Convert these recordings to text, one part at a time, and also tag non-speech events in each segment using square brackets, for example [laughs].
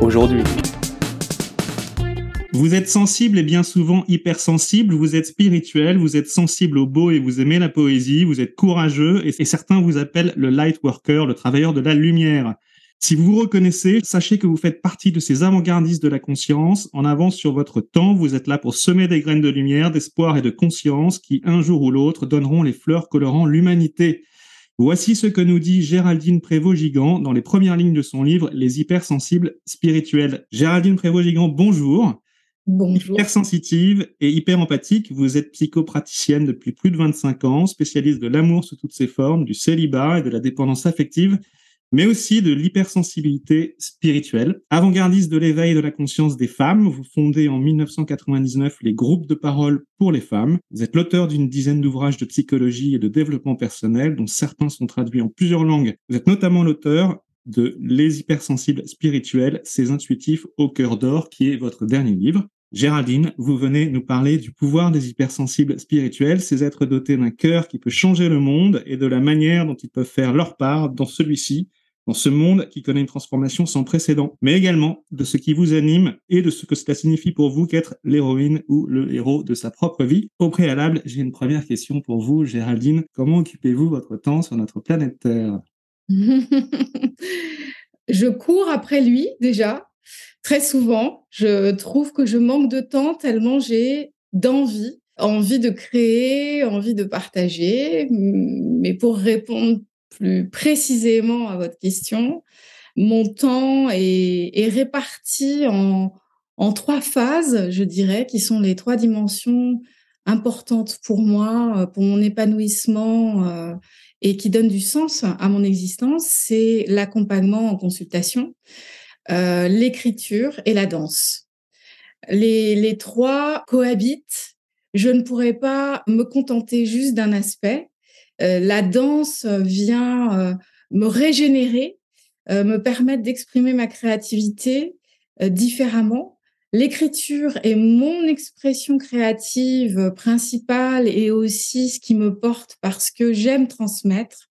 aujourd'hui. Vous êtes sensible et bien souvent hypersensible, vous êtes spirituel, vous êtes sensible au beau et vous aimez la poésie, vous êtes courageux et, certains vous appellent le light worker, le travailleur de la lumière. Si vous vous reconnaissez, sachez que vous faites partie de ces avant-gardistes de la conscience, en avance sur votre temps, vous êtes là pour semer des graines de lumière, d'espoir et de conscience qui, un jour ou l'autre, donneront les fleurs colorant l'humanité. Voici ce que nous dit Géraldine Prévost-Gigant dans les premières lignes de son livre Les hypersensibles spirituels. Géraldine Prévost-Gigant, bonjour. Bonjour. Hypersensitive et hyper empathique, vous êtes psychopraticienne depuis plus de 25 ans, spécialiste de l'amour sous toutes ses formes, du célibat et de la dépendance affective mais aussi de l'hypersensibilité spirituelle. Avant-gardiste de l'éveil de la conscience des femmes, vous fondez en 1999 les groupes de parole pour les femmes. Vous êtes l'auteur d'une dizaine d'ouvrages de psychologie et de développement personnel, dont certains sont traduits en plusieurs langues. Vous êtes notamment l'auteur de Les hypersensibles spirituels, ces intuitifs au cœur d'or, qui est votre dernier livre. Géraldine, vous venez nous parler du pouvoir des hypersensibles spirituels, ces êtres dotés d'un cœur qui peut changer le monde et de la manière dont ils peuvent faire leur part dans celui-ci, dans ce monde qui connaît une transformation sans précédent, mais également de ce qui vous anime et de ce que cela signifie pour vous qu'être l'héroïne ou le héros de sa propre vie. Au préalable, j'ai une première question pour vous, Géraldine. Comment occupez-vous votre temps sur notre planète Terre [laughs] Je cours après lui déjà, très souvent, je trouve que je manque de temps tellement j'ai d'envie, envie de créer, envie de partager. Mais pour répondre plus précisément à votre question, mon temps est, réparti en, trois phases, je dirais, qui sont les trois dimensions importantes pour moi, pour mon épanouissement euh, et qui donnent du sens à mon existence. C'est l'accompagnement en consultation, euh, l'écriture et la danse. Les, trois cohabitent. Je ne pourrais pas me contenter juste d'un aspect. Euh, la danse vient euh, me régénérer, me permettre d'exprimer ma créativité différemment. L'écriture est mon expression créative principale et aussi ce qui me porte parce que j'aime transmettre.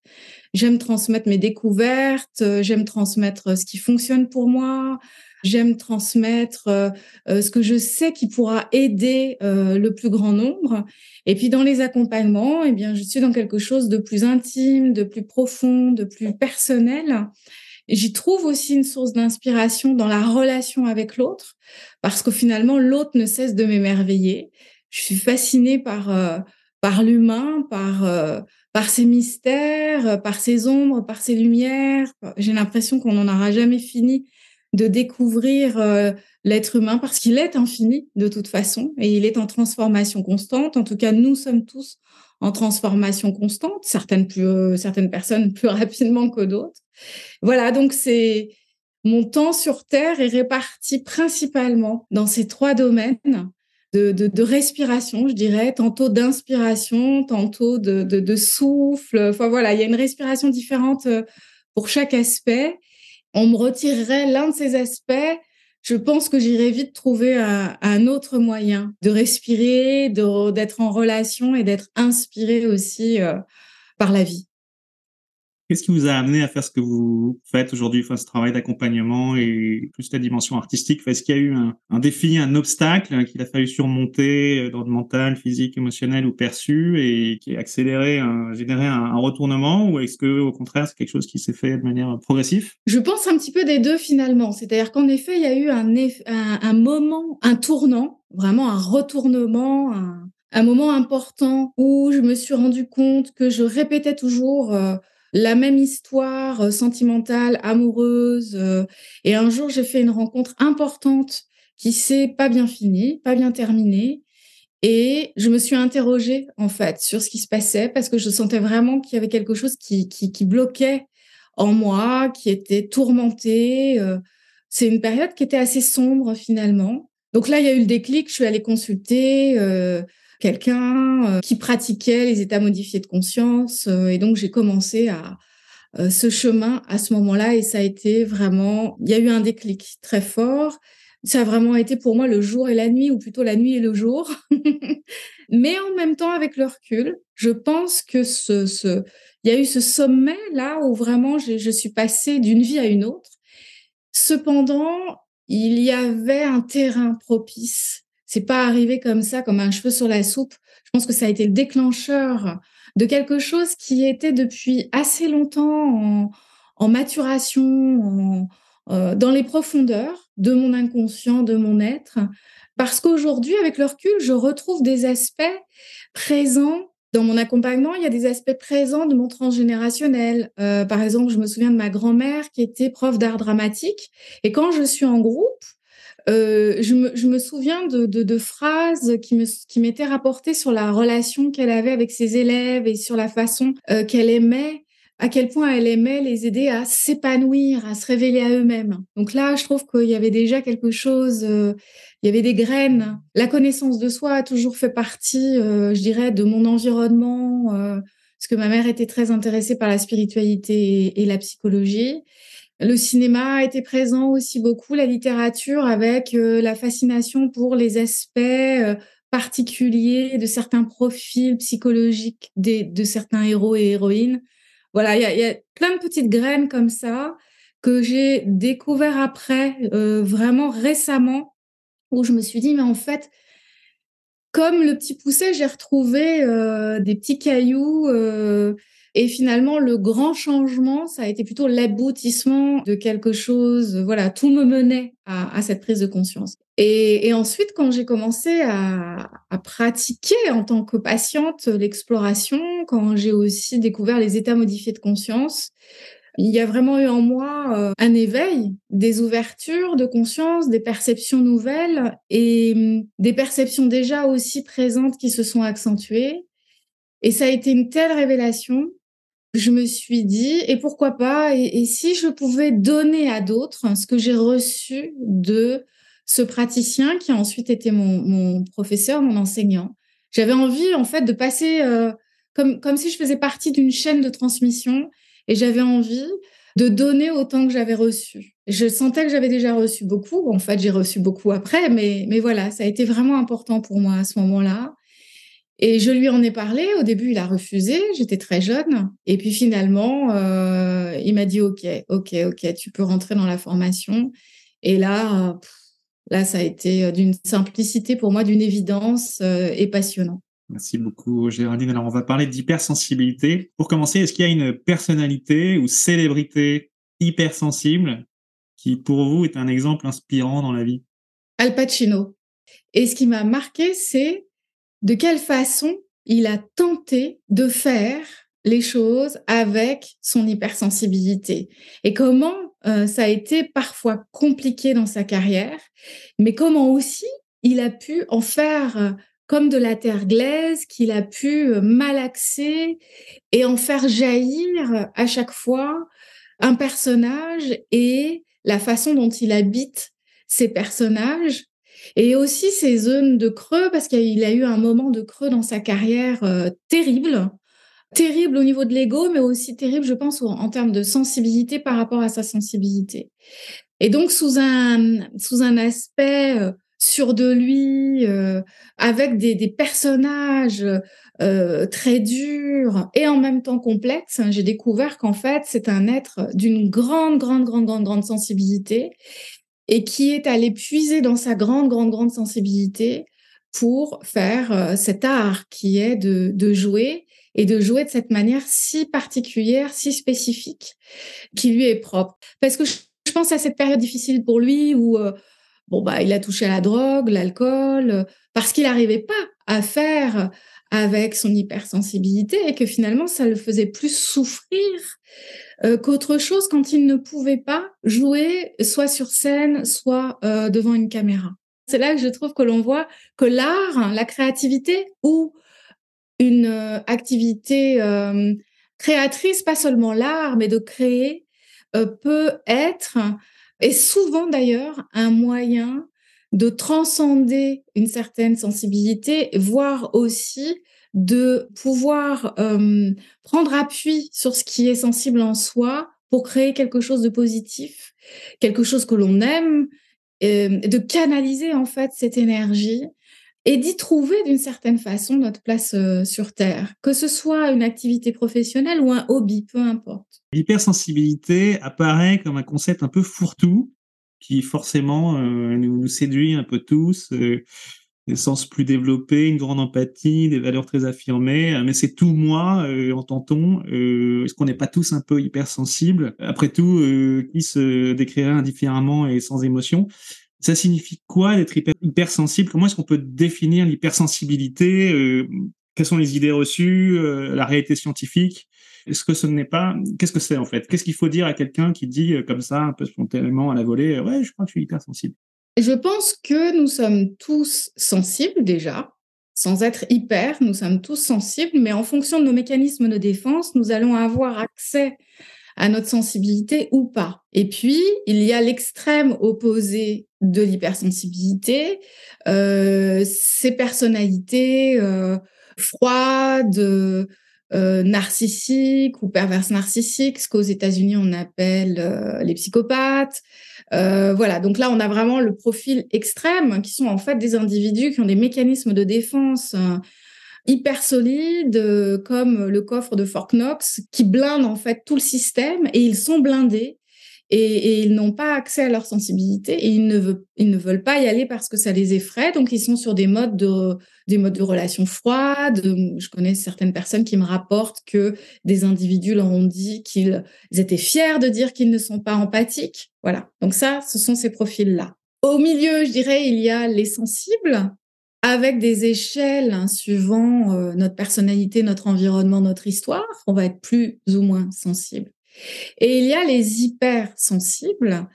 J'aime transmettre mes découvertes, euh, j'aime transmettre euh, ce qui fonctionne pour moi, j'aime transmettre euh, ce que je sais qui pourra aider le plus grand nombre. Et puis dans les accompagnements, eh bien, je suis dans quelque chose de plus intime, de plus profond, de plus personnel. J'y trouve aussi une source d'inspiration dans la relation avec l'autre, parce que finalement, l'autre ne cesse de m'émerveiller. Je suis fascinée par, par l'humain, par, par ses mystères, euh, par ses ombres, par ses lumières. J'ai l'impression qu'on n'en aura jamais fini de découvrir euh, l'être humain parce qu'il est infini de toute façon et il est en transformation constante. En tout cas, nous sommes tous en transformation constante, certaines, euh, certaines personnes plus [laughs] rapidement que d'autres. Voilà, donc c'est mon temps sur Terre est réparti principalement dans ces trois domaines de, respiration, je dirais, tantôt d'inspiration, tantôt de, souffle. Enfin voilà, il y a une respiration différente euh, pour chaque aspect. On me retirerait l'un de ces aspects. Je pense que j'irais vite trouver un, autre moyen de respirer, d'être en relation et d'être inspiré aussi euh, par la vie. Qu'est-ce qui vous a amené à faire ce que vous faites aujourd'hui, enfin, ce travail d'accompagnement et plus la dimension artistique? Est-ce qu'il y a eu un, défi, un obstacle qu'il a fallu surmonter euh, dans le mental, physique, émotionnel ou perçu et qui a accéléré, généré un, retournement Ou est-ce que, au contraire, c'est quelque chose qui s'est fait de manière progressive? Je pense un petit peu des deux finalement. C'est-à-dire qu'en effet, il y a eu un, un, moment, un tournant, vraiment un retournement, un, moment important où je me suis rendu compte que je répétais toujours. Euh, la même histoire euh, sentimentale, amoureuse. Euh, et un jour, j'ai fait une rencontre importante qui s'est pas bien finie, pas bien terminée. Et je me suis interrogée, en fait, sur ce qui se passait parce que je sentais vraiment qu'il y avait quelque chose qui, qui, bloquait en moi, qui était tourmenté. Euh, c'est une période qui était assez sombre finalement. Donc là, il y a eu le déclic, je suis allée consulter quelqu'un euh, qui pratiquait les états modifiés de conscience euh, et donc j'ai commencé à ce chemin à ce moment-là et ça a été vraiment, il y a eu un déclic très fort. Ça a vraiment été pour moi le jour et la nuit, ou plutôt la nuit et le jour. [laughs] Mais en même temps, avec le recul, je pense que ce, ce, il y a eu ce sommet là où vraiment je suis passée d'une vie à une autre. Cependant, il y avait un terrain propice. C'est pas arrivé comme ça, comme un cheveu sur la soupe. Je pense que ça a été le déclencheur de quelque chose qui était depuis assez longtemps en, maturation, euh, dans les profondeurs de mon inconscient, de mon être. Parce qu'aujourd'hui, avec le recul, je retrouve des aspects présents dans mon accompagnement, il y a des aspects présents de mon transgénérationnel. Euh, par exemple, je me souviens de ma grand-mère qui était prof d'art dramatique. Et quand je suis en groupe, euh, je, me, souviens de, phrases qui m'étaient qui rapportées sur la relation qu'elle avait avec ses élèves et sur la façon euh, qu'elle aimait à quel point elle aimait les aider à s'épanouir, à se révéler à eux-mêmes. Donc là, je trouve qu'il y avait déjà quelque chose, euh, il y avait des graines. La connaissance de soi a toujours fait partie, euh, je dirais, de mon environnement, euh, parce que ma mère était très intéressée par la spiritualité et, la psychologie. Le cinéma était présent aussi beaucoup, la littérature, avec la fascination pour les aspects particuliers de certains profils psychologiques de certains héros et héroïnes voilà, il y a, plein de petites graines comme ça que j'ai découvert après, euh, vraiment récemment, où je me suis dit, mais en fait, comme le petit pousset, j'ai retrouvé euh, des petits cailloux. Et finalement, le grand changement, ça a été plutôt l'aboutissement de quelque chose. Voilà, tout me menait à, cette prise de conscience. Et, ensuite, quand j'ai commencé à, pratiquer en tant que patiente l'exploration, quand j'ai aussi découvert les états modifiés de conscience, il y a vraiment eu en moi euh, un éveil, des ouvertures de conscience, des perceptions nouvelles et hum, des perceptions déjà aussi présentes qui se sont accentuées. Et ça a été une telle révélation je me suis dit, et pourquoi pas, et, si je pouvais donner à d'autres ce que j'ai reçu de ce praticien qui a ensuite été mon, professeur, mon enseignant. J'avais envie, en fait, de passer euh, comme, comme si je faisais partie d'une chaîne de transmission et j'avais envie de donner autant que j'avais reçu. Je sentais que j'avais déjà reçu beaucoup. En fait, j'ai reçu beaucoup après, mais, mais voilà, ça a été vraiment important pour moi à ce moment-là. Et je lui en ai parlé. Au début, il a refusé. J'étais très jeune. Et puis finalement, euh, il m'a dit OK, OK, OK, tu peux rentrer dans la formation. Et là, là, ça a été euh, d'une simplicité pour moi, d'une évidence euh, et passionnant. Merci beaucoup, Géraldine. Alors, on va parler d'hypersensibilité. Pour commencer, est-ce qu'il y a une personnalité ou célébrité hypersensible qui, pour vous, est un exemple inspirant dans la vie? Al Pacino. Et ce qui m'a marqué, c'est de quelle façon il a tenté de faire les choses avec son hypersensibilité et comment euh, ça a été parfois compliqué dans sa carrière, mais comment aussi il a pu en faire euh, comme de la terre glaise qu'il a pu euh, malaxer et en faire jaillir à chaque fois un personnage et la façon dont il habite ces personnages et aussi ces zones de creux, parce qu'il a eu un moment de creux dans sa carrière euh, terrible, terrible au niveau de l'ego, mais aussi terrible, je pense, en, termes de sensibilité par rapport à sa sensibilité. Et donc, sous un, sous un aspect euh, sûr de lui, euh, avec des, des personnages très durs et en même temps complexes, j'ai découvert qu'en fait, c'est un être d'une grande, grande, grande, grande, grande sensibilité et qui est allé puiser dans sa grande, grande, grande sensibilité pour faire euh, cet art qui est de, de, jouer et de jouer de cette manière si particulière, si spécifique, qui lui est propre. Parce que je, pense à cette période difficile pour lui où euh, bon bah il a touché à la drogue, l'alcool, euh, parce qu'il n'arrivait pas à faire avec son hypersensibilité et que finalement ça le faisait plus souffrir euh, qu'autre chose quand il ne pouvait pas jouer soit sur scène, soit euh, devant une caméra. C'est là que je trouve que l'on voit que l'art, la créativité ou une euh, activité créatrice, pas seulement l'art, mais de créer, peut être est souvent d'ailleurs un moyen de transcender une certaine sensibilité, voire aussi de pouvoir euh, prendre appui sur ce qui est sensible en soi pour créer quelque chose de positif, quelque chose que l'on aime, de canaliser en fait cette énergie et d'y trouver d'une certaine façon notre place euh, sur Terre, que ce soit une activité professionnelle ou un hobby, peu importe. L'hypersensibilité apparaît comme un concept un peu fourre-tout qui forcément euh, nous, séduit un peu tous. Euh, des sens plus développés, une grande empathie, des valeurs très affirmées. Mais c'est tout moi, euh, entend-on. Euh, Est-ce qu'on n'est pas tous un peu hypersensibles? Après tout, euh, qui se décrirait indifféremment et sans émotion? Ça signifie quoi d'être hyper, hypersensible? Comment est-ce qu'on peut définir l'hypersensibilité euh, Quelles sont les idées reçues euh, La réalité scientifique? Est-ce que ce n'est pas Qu'est-ce que c'est en fait? Qu'est-ce qu'il faut dire à quelqu'un qui dit euh, comme ça, un peu spontanément à la volée, ouais, je crois que je suis hypersensible Je pense que nous sommes tous sensibles déjà, sans être hyper, nous sommes tous sensibles, mais en fonction de nos mécanismes de défense, nous allons avoir accès à notre sensibilité ou pas. Et puis, il y a l'extrême opposé de l'hypersensibilité, euh, ces personnalités euh, froides, euh, narcissiques ou perverses narcissiques, ce qu'aux États-Unis on appelle euh, les psychopathes. Euh, voilà, donc là on a vraiment le profil extrême qui sont en fait des individus qui ont des mécanismes de défense euh, hyper solides, comme le coffre de Fort Knox, qui blindent en fait tout le système et ils sont blindés et, ils n'ont pas accès à leur sensibilité et ils ne, veulent, ils ne veulent pas y aller parce que ça les effraie. Donc, ils sont sur des modes de, des modes de relations froides. Je connais certaines personnes qui me rapportent que des individus leur ont dit qu'ils étaient fiers de dire qu'ils ne sont pas empathiques. Voilà. Donc ça, ce sont ces profils-là. Au milieu, je dirais, il y a les sensibles avec des échelles hein, suivant euh, notre personnalité, notre environnement, notre histoire. On va être plus ou moins sensible. Et il y a les hypersensibles.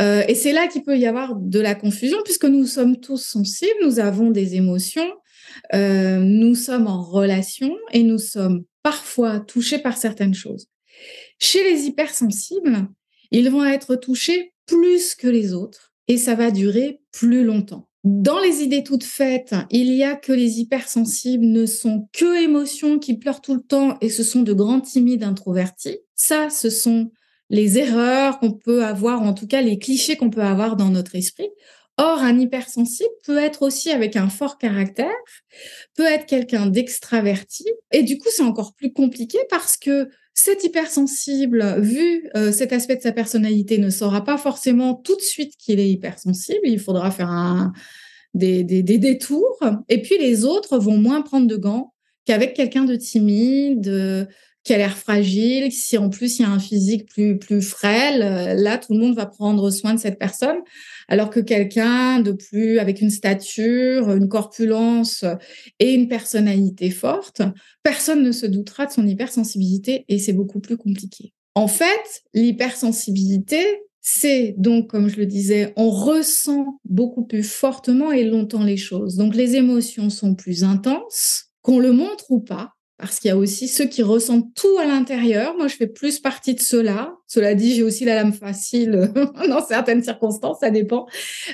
Euh, et c'est là qu'il peut y avoir de la confusion, puisque nous sommes tous sensibles, nous avons des émotions, euh, nous sommes en relation et nous sommes parfois touchés par certaines choses. Chez les hypersensibles, ils vont être touchés plus que les autres et ça va durer plus longtemps. Dans les idées toutes faites, il y a que les hypersensibles ne sont que émotions qui pleurent tout le temps et ce sont de grands timides introvertis. Ça, ce sont les erreurs qu'on peut avoir, en tout cas les clichés qu'on peut avoir dans notre esprit. Or, un hypersensible peut être aussi avec un fort caractère, peut être quelqu'un d'extraverti. Et du coup, c'est encore plus compliqué parce que cet hypersensible, vu euh, cet aspect de sa personnalité, ne saura pas forcément tout de suite qu'il est hypersensible. Il faudra faire des, des, détours. Et puis les autres vont moins prendre de gants qu'avec quelqu'un de timide, qui a l'air fragile, si en plus il y a un physique plus, plus frêle, euh, là, tout le monde va prendre soin de cette personne. Alors que quelqu'un de plus, avec une stature, une corpulence et une personnalité forte, personne ne se doutera de son hypersensibilité et c'est beaucoup plus compliqué. En fait, l'hypersensibilité, c'est donc, comme je le disais, on ressent beaucoup plus fortement et longtemps les choses. Donc les émotions sont plus intenses, qu'on le montre ou pas, parce qu'il y a aussi ceux qui ressentent tout à l'intérieur. Moi, je fais plus partie de ceux-là. Cela dit, j'ai aussi la lame facile [laughs] dans certaines circonstances, ça dépend.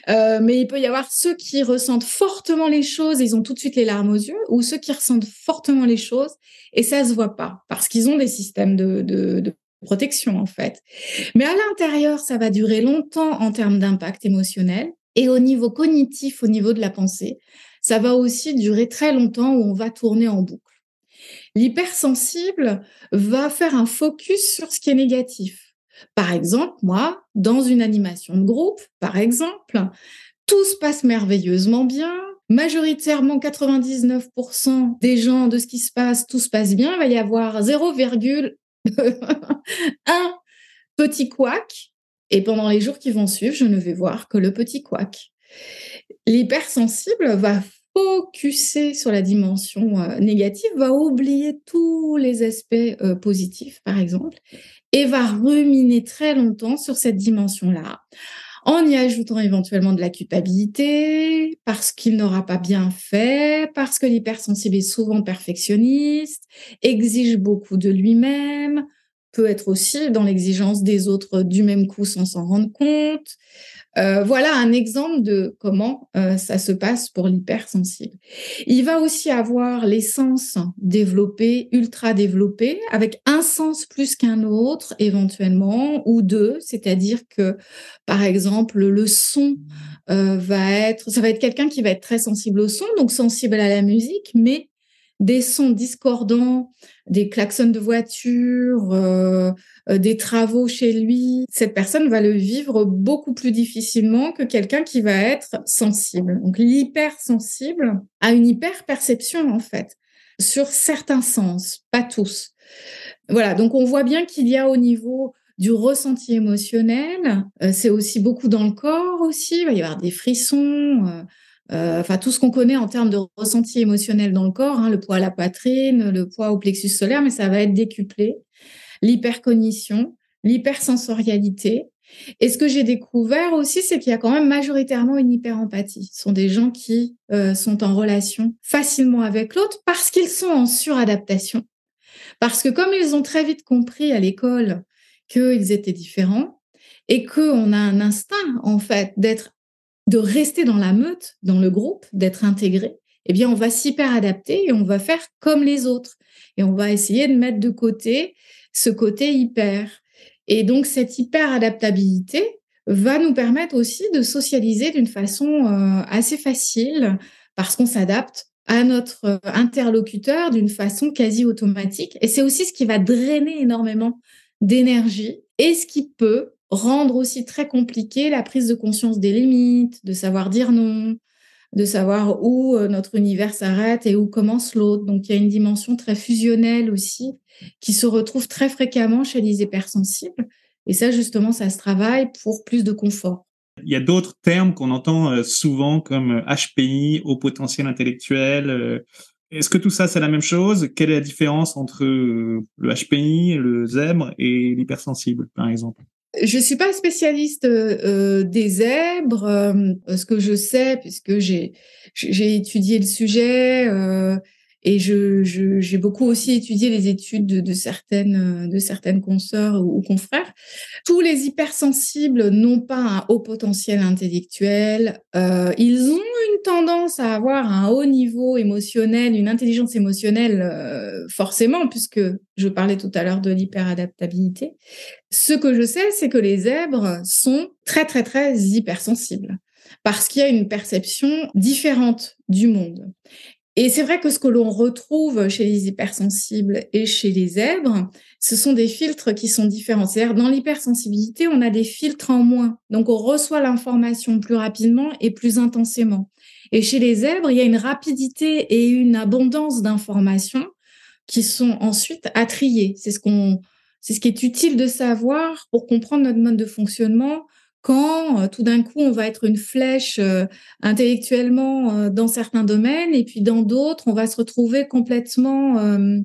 Euh, mais il peut y avoir ceux qui ressentent fortement les choses, et ils ont tout de suite les larmes aux yeux, ou ceux qui ressentent fortement les choses et ça se voit pas parce qu'ils ont des systèmes de, de, de protection en fait. Mais à l'intérieur, ça va durer longtemps en termes d'impact émotionnel et au niveau cognitif, au niveau de la pensée, ça va aussi durer très longtemps où on va tourner en boucle. L'hypersensible va faire un focus sur ce qui est négatif. Par exemple, moi, dans une animation de groupe, par exemple, tout se passe merveilleusement bien. Majoritairement, 99% des gens de ce qui se passe, tout se passe bien. Il va y avoir 0,1 petit couac. Et pendant les jours qui vont suivre, je ne vais voir que le petit couac. L'hypersensible va focuser sur la dimension euh, négative, va oublier tous les aspects euh, positifs, par exemple, et va ruminer très longtemps sur cette dimension-là, en y ajoutant éventuellement de la culpabilité, parce qu'il n'aura pas bien fait, parce que l'hypersensible est souvent perfectionniste, exige beaucoup de lui-même, peut être aussi dans l'exigence des autres du même coup sans s'en rendre compte. Euh, voilà un exemple de comment euh, ça se passe pour l'hypersensible. Il va aussi avoir les sens développés, ultra développés, avec un sens plus qu'un autre éventuellement, ou deux, c'est-à-dire que, par exemple, le son euh, va être, ça va être quelqu'un qui va être très sensible au son, donc sensible à la musique, mais des sons discordants, des klaxons de voiture, euh, euh, des travaux chez lui, cette personne va le vivre beaucoup plus difficilement que quelqu'un qui va être sensible. Donc l'hypersensible a une hyper-perception en fait sur certains sens, pas tous. Voilà, donc on voit bien qu'il y a au niveau du ressenti émotionnel, euh, c'est aussi beaucoup dans le corps aussi, il va y avoir des frissons, enfin tout ce qu'on connaît en termes de ressenti émotionnel dans le corps, hein, le poids à la poitrine, le poids au plexus solaire, mais ça va être décuplé. L'hypercognition, l'hypersensorialité. Et ce que j'ai découvert aussi, c'est qu'il y a quand même majoritairement une hyperempathie. Ce sont des gens qui euh, sont en relation facilement avec l'autre parce qu'ils sont en suradaptation. Parce que comme ils ont très vite compris à l'école qu'ils étaient différents et qu'on a un instinct, en fait, d'être de rester dans la meute, dans le groupe, d'être intégré, eh bien, on va s'hyper adapter et on va faire comme les autres. Et on va essayer de mettre de côté ce côté hyper. Et donc, cette hyper adaptabilité va nous permettre aussi de socialiser d'une façon euh, assez facile parce qu'on s'adapte à notre euh, interlocuteur d'une façon quasi automatique. Et c'est aussi ce qui va drainer énormément d'énergie et ce qui peut rendre aussi très compliqué la prise de conscience des limites, de savoir dire non, de savoir où euh, notre univers s'arrête et où commence l'autre. Donc il y a une dimension très fusionnelle aussi qui se retrouve très fréquemment chez les hypersensibles. Et ça, justement, ça se travaille pour plus de confort. Il y a d'autres termes qu'on entend euh, souvent comme HPI, haut potentiel intellectuel. Euh. Est-ce que tout ça, c'est la même chose? Quelle est la différence entre le HPI, le zèbre et l'hypersensible, par exemple? Je suis pas spécialiste euh, des zèbres. Euh, ce que je sais, puisque j'ai j'ai étudié le sujet euh, et j'ai beaucoup aussi étudié les études de, certaines de certaines consoeurs ou, confrères. Tous les hypersensibles n'ont pas un haut potentiel intellectuel. Euh, ils ont une tendance à avoir un haut niveau émotionnel, une intelligence émotionnelle, euh, forcément, puisque je parlais tout à l'heure de l'hyperadaptabilité. Ce que je sais, c'est que les zèbres sont très, très, très hypersensibles parce qu'il y a une perception différente du monde. Et c'est vrai que ce que l'on retrouve chez les hypersensibles et chez les zèbres, ce sont des filtres qui sont différents. C'est-à-dire, dans l'hypersensibilité, on a des filtres en moins. Donc, on reçoit l'information plus rapidement et plus intensément. Et chez les zèbres, il y a une rapidité et une abondance d'informations qui sont ensuite à trier. C'est ce qu'on, c'est ce qui est utile de savoir pour comprendre notre mode de fonctionnement, quand euh, tout d'un coup on va être une flèche euh, intellectuellement euh, dans certains domaines et puis dans d'autres on va se retrouver complètement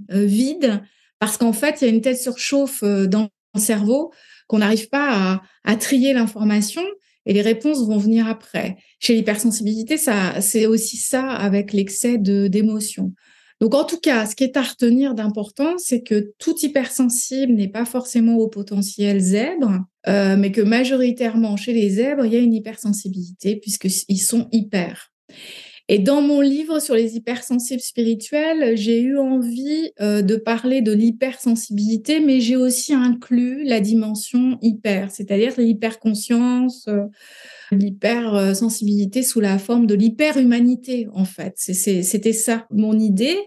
vide parce qu'en fait il y a une telle surchauffe dans le cerveau qu'on n'arrive pas à, trier l'information et les réponses vont venir après. Chez l'hypersensibilité, ça, c'est aussi ça avec l'excès d'émotions. Donc, en tout cas, ce qui est à retenir d'important, c'est que tout hypersensible n'est pas forcément au potentiel zèbre, euh, mais que majoritairement chez les zèbres, il y a une hypersensibilité puisqu'ils sont hyper. Et dans mon livre sur les hypersensibles spirituels, j'ai eu envie euh, de parler de l'hypersensibilité, mais j'ai aussi inclus la dimension hyper, c'est-à-dire l'hyperconscience, euh, l'hypersensibilité sous la forme de l'hyperhumanité, en fait. C'était ça mon idée.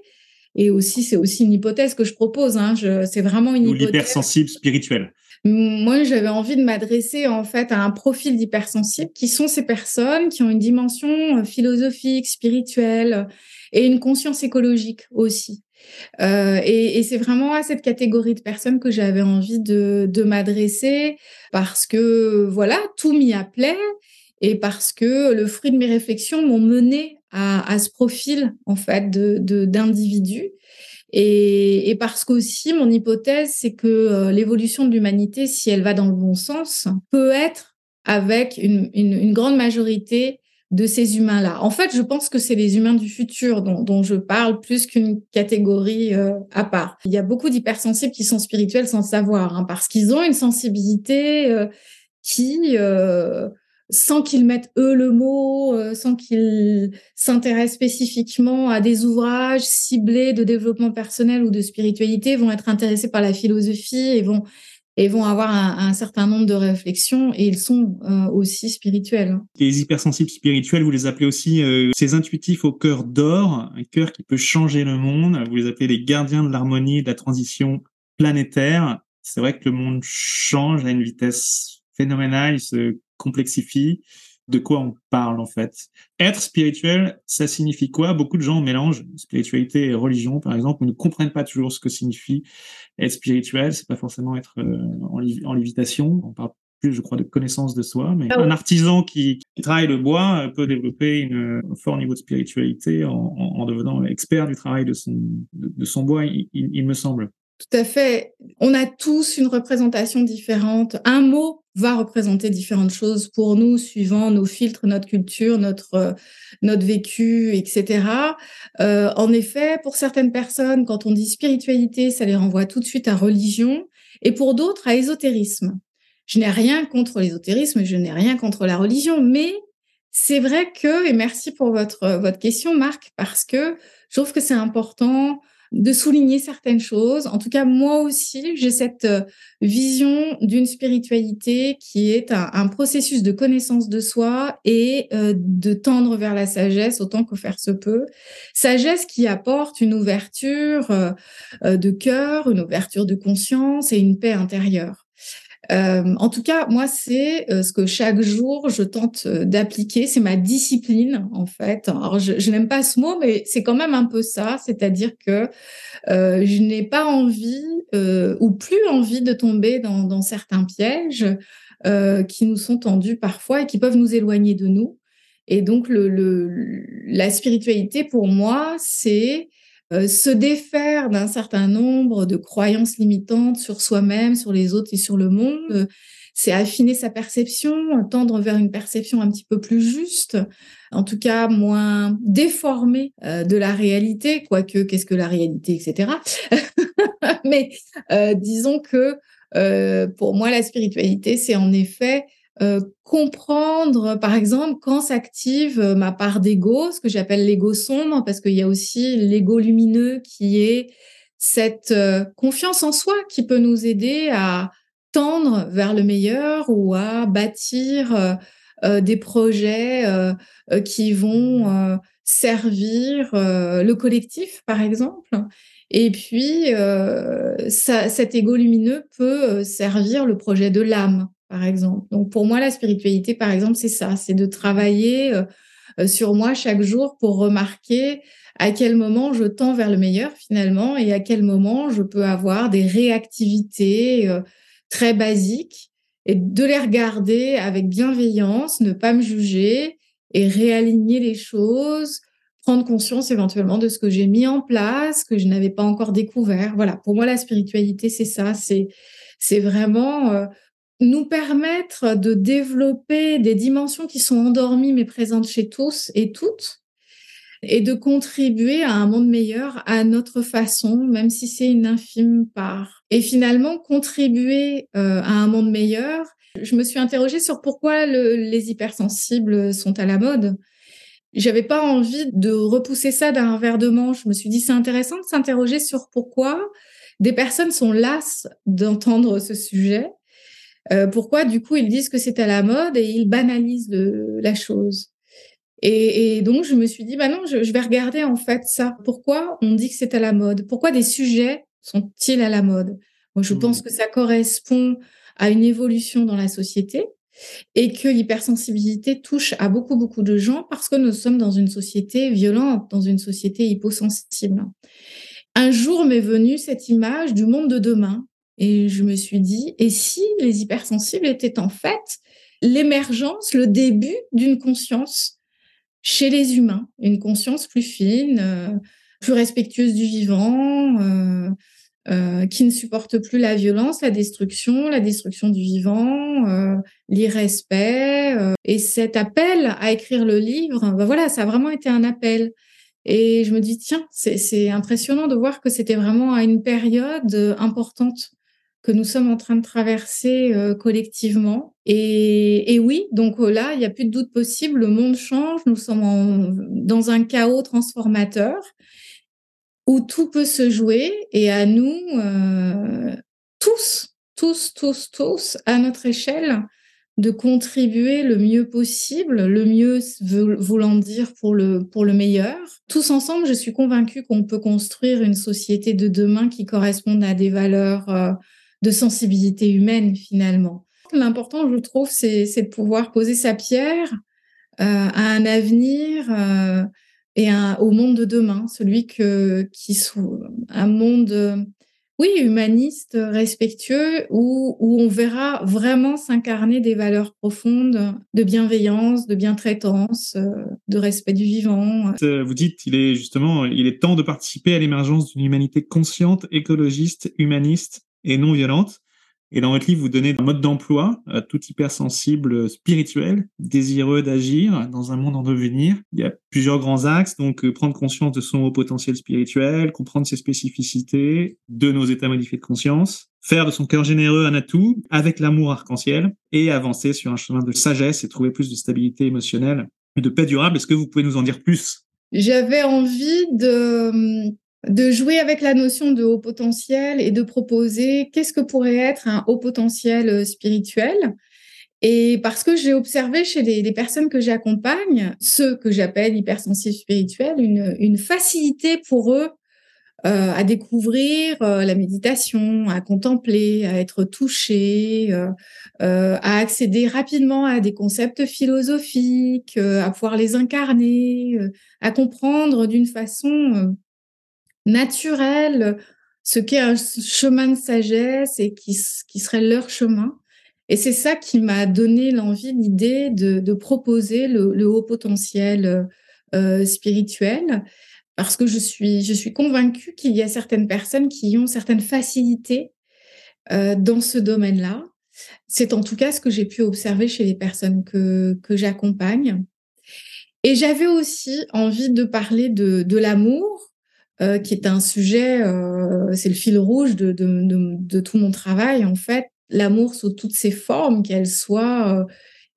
Et aussi, c'est aussi une hypothèse que je propose. Hein. C'est vraiment une Ou hypothèse. L'hypersensible spirituel. Moi, j'avais envie de m'adresser en fait à un profil d'hypersensible qui sont ces personnes qui ont une dimension euh, philosophique, spirituelle et une conscience écologique aussi. Euh, et, et c'est vraiment à cette catégorie de personnes que j'avais envie de, de m'adresser parce que voilà, tout m'y appelait et parce que le fruit de mes réflexions m'ont mené à, à, ce profil en fait de. Et, et, parce qu'aussi, mon hypothèse, c'est que euh, l'évolution de l'humanité, si elle va dans le bon sens, peut être avec une, une, une grande majorité de ces humains-là. En fait, je pense que c'est les humains du futur dont, je parle plus qu'une catégorie euh, à part. Il y a beaucoup d'hypersensibles qui sont spirituels sans savoir, hein, parce qu'ils ont une sensibilité euh, qui, euh, sans qu'ils mettent eux le mot, sans qu'ils s'intéressent spécifiquement à des ouvrages ciblés de développement personnel ou de spiritualité, vont être intéressés par la philosophie et vont et vont avoir un, certain nombre de réflexions et ils sont euh, aussi spirituels. Hein. Les hypersensibles spirituels, vous les appelez aussi euh, ces intuitifs au cœur d'or, un cœur qui peut changer le monde. Vous les appelez les gardiens de l'harmonie et de la transition planétaire. C'est vrai que le monde change à une vitesse phénoménale, complexifie de quoi on parle en fait. Être spirituel, ça signifie quoi? Beaucoup de gens mélangent spiritualité et religion, par exemple, ne comprennent pas toujours ce que signifie être spirituel. C'est pas forcément être euh, en, lévitation. On parle plus, je crois, de connaissance de soi. Mais ah un artisan qui, travaille le bois euh, peut développer une, un fort niveau de spiritualité en, devenant expert du travail de son, de, son bois, il me semble. Tout à fait. On a tous une représentation différente. Un mot va représenter différentes choses pour nous, suivant nos filtres, notre culture, notre, euh, notre vécu, etc. Euh, en effet, pour certaines personnes, quand on dit spiritualité, ça les renvoie tout de suite à religion, et pour d'autres, à ésotérisme. Je n'ai rien contre l'ésotérisme, je n'ai rien contre la religion, mais c'est vrai que, et merci pour votre, votre question, Marc, parce que je trouve que c'est important de souligner certaines choses. En tout cas, moi aussi, j'ai cette euh, vision d'une spiritualité qui est un, processus de connaissance de soi et euh, de tendre vers la sagesse autant que faire se peut. Sagesse qui apporte une ouverture euh, de cœur, une ouverture de conscience et une paix intérieure. Euh, en tout cas, moi, c'est euh, ce que chaque jour je tente euh, d'appliquer. C'est ma discipline, en fait. Alors, je, n'aime pas ce mot, mais c'est quand même un peu ça. C'est-à-dire que je n'ai pas envie ou plus envie de tomber dans, certains pièges qui nous sont tendus parfois et qui peuvent nous éloigner de nous. Et donc, la spiritualité, pour moi, c'est euh, se défaire d'un certain nombre de croyances limitantes sur soi-même, sur les autres et sur le monde. Euh, c'est affiner sa perception, tendre vers une perception un petit peu plus juste, en tout cas moins déformée euh, de la réalité, quoique qu'est-ce que la réalité, etc. [laughs] Mais disons que pour moi, la spiritualité, c'est en effet euh, comprendre, par exemple, quand s'active euh, ma part d'ego, ce que j'appelle l'ego sombre, parce qu'il y a aussi l'ego lumineux qui est cette euh, confiance en soi qui peut nous aider à tendre vers le meilleur ou à bâtir des projets qui vont servir le collectif, par exemple. Et puis, cet ego lumineux peut servir le projet de l'âme par exemple. Donc pour moi, la spiritualité, par exemple, c'est ça, c'est de travailler euh, euh, sur moi chaque jour pour remarquer à quel moment je tends vers le meilleur finalement et à quel moment je peux avoir des réactivités euh, très basiques et de les regarder avec bienveillance, ne pas me juger et réaligner les choses, prendre conscience éventuellement de ce que j'ai mis en place, que je n'avais pas encore découvert. Voilà, pour moi la spiritualité c'est ça, c'est c'est vraiment nous permettre de développer des dimensions qui sont endormies mais présentes chez tous et toutes et de contribuer à un monde meilleur à notre façon, même si c'est une infime part. Et finalement, contribuer euh, à un monde meilleur, je me suis interrogée sur pourquoi les hypersensibles sont à la mode. J'avais pas envie de repousser ça d'un verre de manche. Je me suis dit, c'est intéressant de s'interroger sur pourquoi des personnes sont lasses d'entendre ce sujet euh, pourquoi du coup ils disent que c'est à la mode et ils banalisent la chose. Et, donc je me suis dit bah non, je, vais regarder en fait ça. Pourquoi on dit que c'est à la mode? Pourquoi des sujets sont-ils à la mode? Moi je pense mmh. que ça correspond à une évolution dans la société et que l'hypersensibilité touche à beaucoup beaucoup de gens parce que nous sommes dans une société violente, dans une société hyposensible. Un jour m'est venue cette image du monde de demain et je me suis dit, et si les hypersensibles étaient en fait l'émergence, le début d'une conscience chez les humains, une conscience plus fine, euh, plus respectueuse du vivant, euh, euh, qui ne supporte plus la violence, la destruction, la destruction du vivant, euh, l'irrespect. Euh, et cet appel à écrire le livre, ben voilà, ça a vraiment été un appel. Et je me dis, tiens, c'est impressionnant de voir que c'était vraiment à une période importante que nous sommes en train de traverser euh, collectivement. Et, oui, donc euh, là, il n'y a plus de doute possible, le monde change, nous sommes dans un chaos transformateur où tout peut se jouer et à nous, euh, tous, tous, tous, tous, à notre échelle, de contribuer le mieux possible, le mieux voulant dire pour le, pour le meilleur. Tous ensemble, je suis convaincue qu'on peut construire une société de demain qui corresponde à des valeurs de sensibilité humaine finalement. L'important, je trouve, c'est de pouvoir poser sa pierre euh, à un avenir euh, et au monde de demain, celui qui soit un monde oui, humaniste, respectueux, où, où on verra vraiment s'incarner des valeurs profondes de bienveillance, de bientraitance, euh, de respect du vivant. Euh, vous dites, il est justement, il est temps de participer à l'émergence d'une humanité consciente, écologiste, humaniste et non violente. Et dans votre livre, vous donnez un mode d'emploi à tout hypersensible spirituel, désireux d'agir dans un monde en devenir. Il y a plusieurs grands axes, donc euh, prendre conscience de son haut potentiel spirituel, comprendre ses spécificités, de nos états modifiés de conscience, faire de son cœur généreux un atout avec l'amour arc-en-ciel et avancer sur un chemin de sagesse et trouver plus de stabilité émotionnelle et de paix durable. Est-ce que vous pouvez nous en dire plus? J'avais envie de de jouer avec la notion de haut potentiel et de proposer qu'est-ce que pourrait être un haut potentiel euh, spirituel. Et parce que j'ai observé chez les, personnes que j'accompagne, ceux que j'appelle hypersensibles spirituels, une, une facilité pour eux euh, à découvrir euh, la méditation, à contempler, à être touché, euh, à accéder rapidement à des concepts philosophiques, à pouvoir les incarner, à comprendre d'une façon naturel, ce qu'est un chemin de sagesse et qui, qui serait leur chemin. Et c'est ça qui m'a donné l'envie, l'idée de, de, proposer le, haut potentiel euh, spirituel, parce que je suis, je suis convaincue qu'il y a certaines personnes qui ont certaines facilités euh, dans ce domaine-là. C'est en tout cas ce que j'ai pu observer chez les personnes que, que j'accompagne. Et j'avais aussi envie de parler de, de l'amour, euh, qui est un sujet, euh, c'est le fil rouge de, de, de, de, tout mon travail, en fait. L'amour sous toutes ses formes, qu'elles soient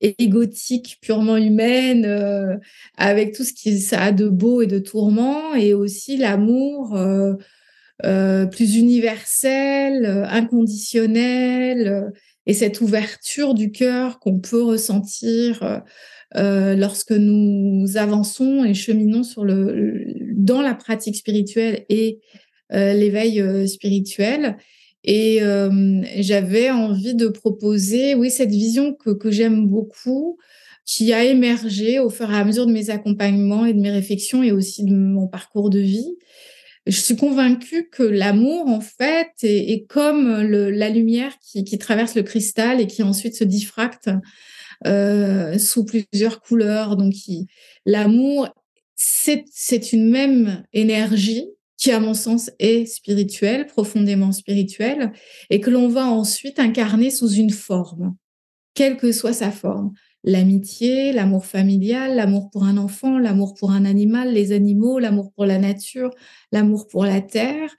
euh, égotiques, purement humaines, euh, avec tout ce qui ça a de beau et de tourment, et aussi l'amour plus universel, inconditionnel, et cette ouverture du cœur qu'on peut ressentir euh, lorsque nous avançons et cheminons dans la pratique spirituelle et euh, l'éveil euh, spirituel. Et j'avais envie de proposer, oui, cette vision que, j'aime beaucoup, qui a émergé au fur et à mesure de mes accompagnements et de mes réflexions et aussi de mon parcours de vie. Je suis convaincue que l'amour, en fait, est, comme la lumière qui, traverse le cristal et qui ensuite se diffracte euh, sous plusieurs couleurs. Donc, l'amour, c'est une même énergie qui, à mon sens, est spirituelle, profondément spirituelle, et que l'on va ensuite incarner sous une forme, quelle que soit sa forme. L'amitié, l'amour familial, l'amour pour un enfant, l'amour pour un animal, les animaux, l'amour pour la nature, l'amour pour la terre,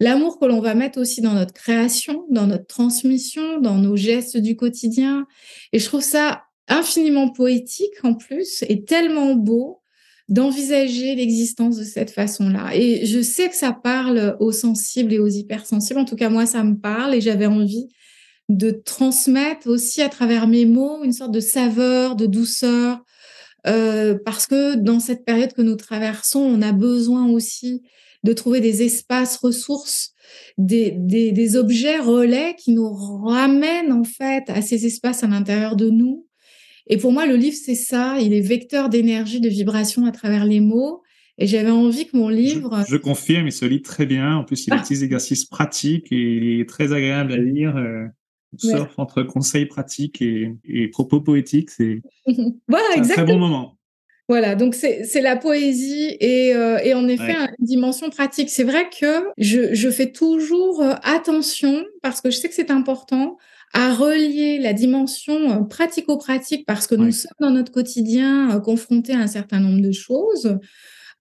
l'amour que l'on va mettre aussi dans notre création, dans notre transmission, dans nos gestes du quotidien. Et je trouve ça infiniment poétique en plus et tellement beau d'envisager l'existence de cette façon-là. Et je sais que ça parle aux sensibles et aux hypersensibles. En tout cas, moi, ça me parle et j'avais envie de transmettre aussi à travers mes mots une sorte de saveur, de douceur, euh, parce que dans cette période que nous traversons, on a besoin aussi de trouver des espaces ressources, des, des, des objets relais qui nous ramènent en fait à ces espaces à l'intérieur de nous et pour moi, le livre, c'est ça. Il est vecteur d'énergie, de vibration à travers les mots. Et j'avais envie que mon livre. Je, confirme, il se lit très bien. En plus, il [laughs] a des petits exercices pratiques et il est très agréable à lire. Euh, entre conseils pratiques et, propos poétiques. C'est [laughs] voilà, un très bon moment. Voilà, donc c'est la poésie et, euh, et en effet une dimension pratique. C'est vrai que je, je fais toujours euh, attention parce que je sais que c'est important à relier la dimension euh, pratico-pratique parce que nous sommes dans notre quotidien confrontés à un certain nombre de choses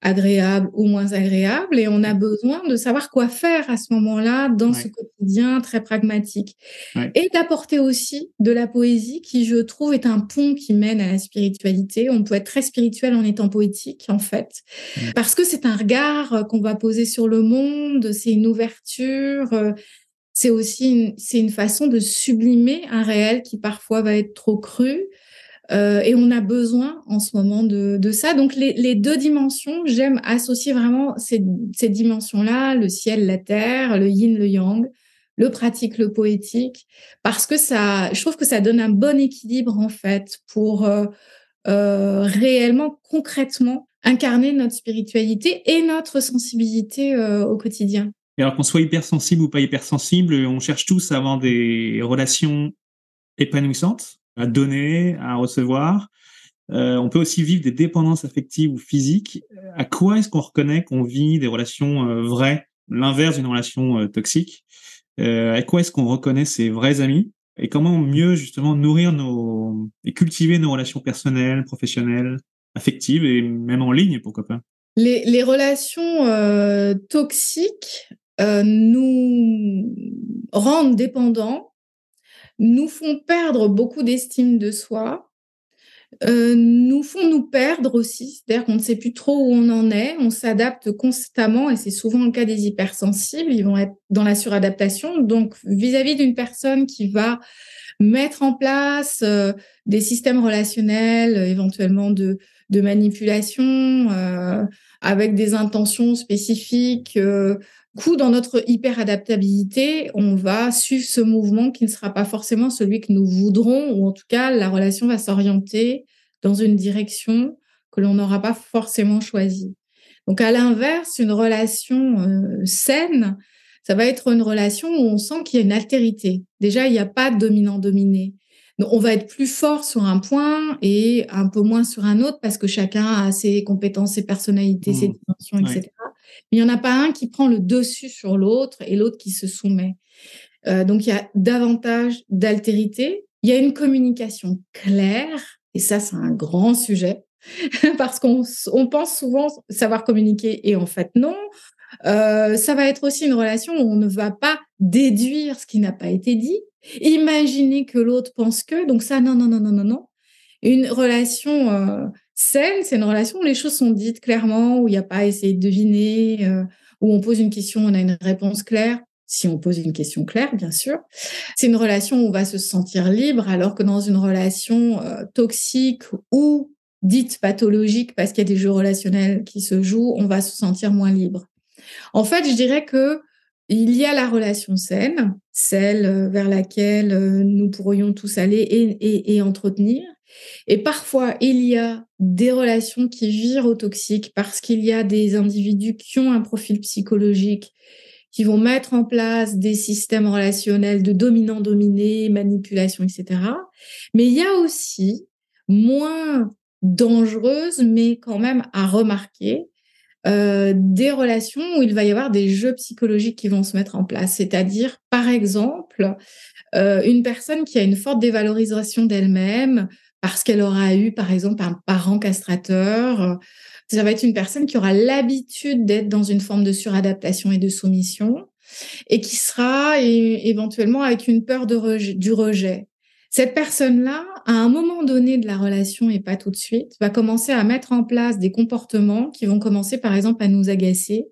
agréable ou moins agréable, et on a besoin de savoir quoi faire à ce moment-là dans ce quotidien très pragmatique. Et d'apporter aussi de la poésie qui, je trouve, est un pont qui mène à la spiritualité. On peut être très spirituel en étant poétique, en fait, parce que c'est un regard euh, qu'on va poser sur le monde, c'est une ouverture. C'est aussi une, c'est une façon de sublimer un réel qui parfois va être trop cru. Euh, et on a besoin en ce moment de, de ça. Donc les, les, deux dimensions, j'aime associer vraiment ces, ces dimensions-là, le ciel, la terre, le yin, le yang, le pratique, le poétique, parce que ça, je trouve que ça donne un bon équilibre en fait pour euh, euh, réellement, concrètement incarner notre spiritualité et notre sensibilité euh, au quotidien. Et alors qu'on soit hypersensible ou pas hypersensible, on cherche tous à avoir des relations épanouissantes à donner, à recevoir. Euh, on peut aussi vivre des dépendances affectives ou physiques. À quoi est-ce qu'on reconnaît qu'on vit des relations euh, vraies, l'inverse d'une relation euh, toxique? Euh, À quoi est-ce qu'on reconnaît ses vrais amis? Et comment mieux justement nourrir nos et cultiver nos relations personnelles, professionnelles, affectives et même en ligne, pourquoi pas? Les, relations euh, nous rendent dépendants nous font perdre beaucoup d'estime de soi, euh, nous font nous perdre aussi, c'est-à-dire qu'on ne sait plus trop où on en est, on s'adapte constamment et c'est souvent le cas des hypersensibles, ils vont être dans la suradaptation. Donc vis-à-vis d'une personne qui va mettre en place euh, des systèmes relationnels, éventuellement de, manipulation, avec des intentions spécifiques, coup, dans notre hyper-adaptabilité, on va suivre ce mouvement qui ne sera pas forcément celui que nous voudrons, ou en tout cas, la relation va s'orienter dans une direction que l'on n'aura pas forcément choisie. Donc, à l'inverse, une relation euh, saine, ça va être une relation où on sent qu'il y a une altérité. Déjà, il n'y a pas de dominant-dominé. On va être plus fort sur un point et un peu moins sur un autre parce que chacun a ses compétences, ses personnalités, ses mmh. dimensions, etc. Mais il n'y en a pas un qui prend le dessus sur l'autre et l'autre qui se soumet. Euh, donc, il y a davantage d'altérité. Il y a une communication claire, et ça, c'est un grand sujet, [laughs] parce qu'on on pense souvent savoir communiquer, et en fait, non. Euh, ça va être aussi une relation où on ne va pas déduire ce qui n'a pas été dit, imaginer que l'autre pense que, donc ça, non, non, non, non, non, non. Une relation euh, saine, c'est une relation où les choses sont dites clairement, où il n'y a pas à essayer de deviner, euh, où on pose une question, on a une réponse claire. Si on pose une question claire, bien sûr. C'est une relation où on va se sentir libre, alors que dans une relation euh, toxique ou dite pathologique, parce qu'il y a des jeux relationnels qui se jouent, on va se sentir moins libre. En fait, je dirais que il y a la relation saine, celle euh, vers laquelle nous pourrions tous aller et, et entretenir. Et parfois, il y a des relations qui virent au toxique parce qu'il y a des individus qui ont un profil psychologique, qui vont mettre en place des systèmes relationnels de dominant-dominé, manipulation, etc. Mais il y a aussi moins dangereuses, mais quand même à remarquer, euh, des relations où il va y avoir des jeux psychologiques qui vont se mettre en place. C'est-à-dire, par exemple, euh, une personne qui a une forte dévalorisation d'elle-même, parce qu'elle aura eu, par exemple, un parent castrateur. Ça va être une personne qui aura l'habitude d'être dans une forme de suradaptation et de soumission et qui sera éventuellement avec une peur du rejet. Cette personne-là, à un moment donné de la relation et pas tout de suite, va commencer à mettre en place des comportements qui vont commencer par exemple à nous agacer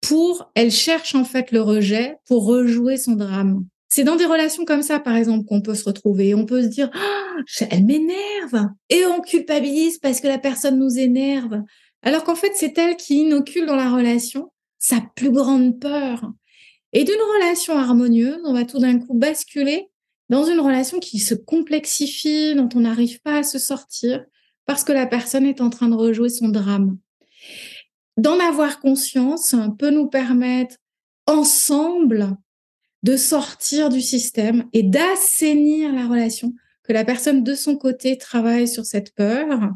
pour, elle cherche en fait le rejet pour rejouer son drame. C'est dans des relations comme ça, par exemple, qu'on peut se retrouver. On peut se dire, ah, elle m'énerve. Et on culpabilise parce que la personne nous énerve. Alors qu'en fait, c'est elle qui inocule dans la relation sa plus grande peur. Et d'une relation harmonieuse, on va tout d'un coup basculer dans une relation qui se complexifie, dont on n'arrive pas à se sortir parce que la personne est en train de rejouer son drame. D'en avoir conscience peut nous permettre ensemble de sortir du système et d'assainir la relation, que la personne de son côté travaille sur cette peur,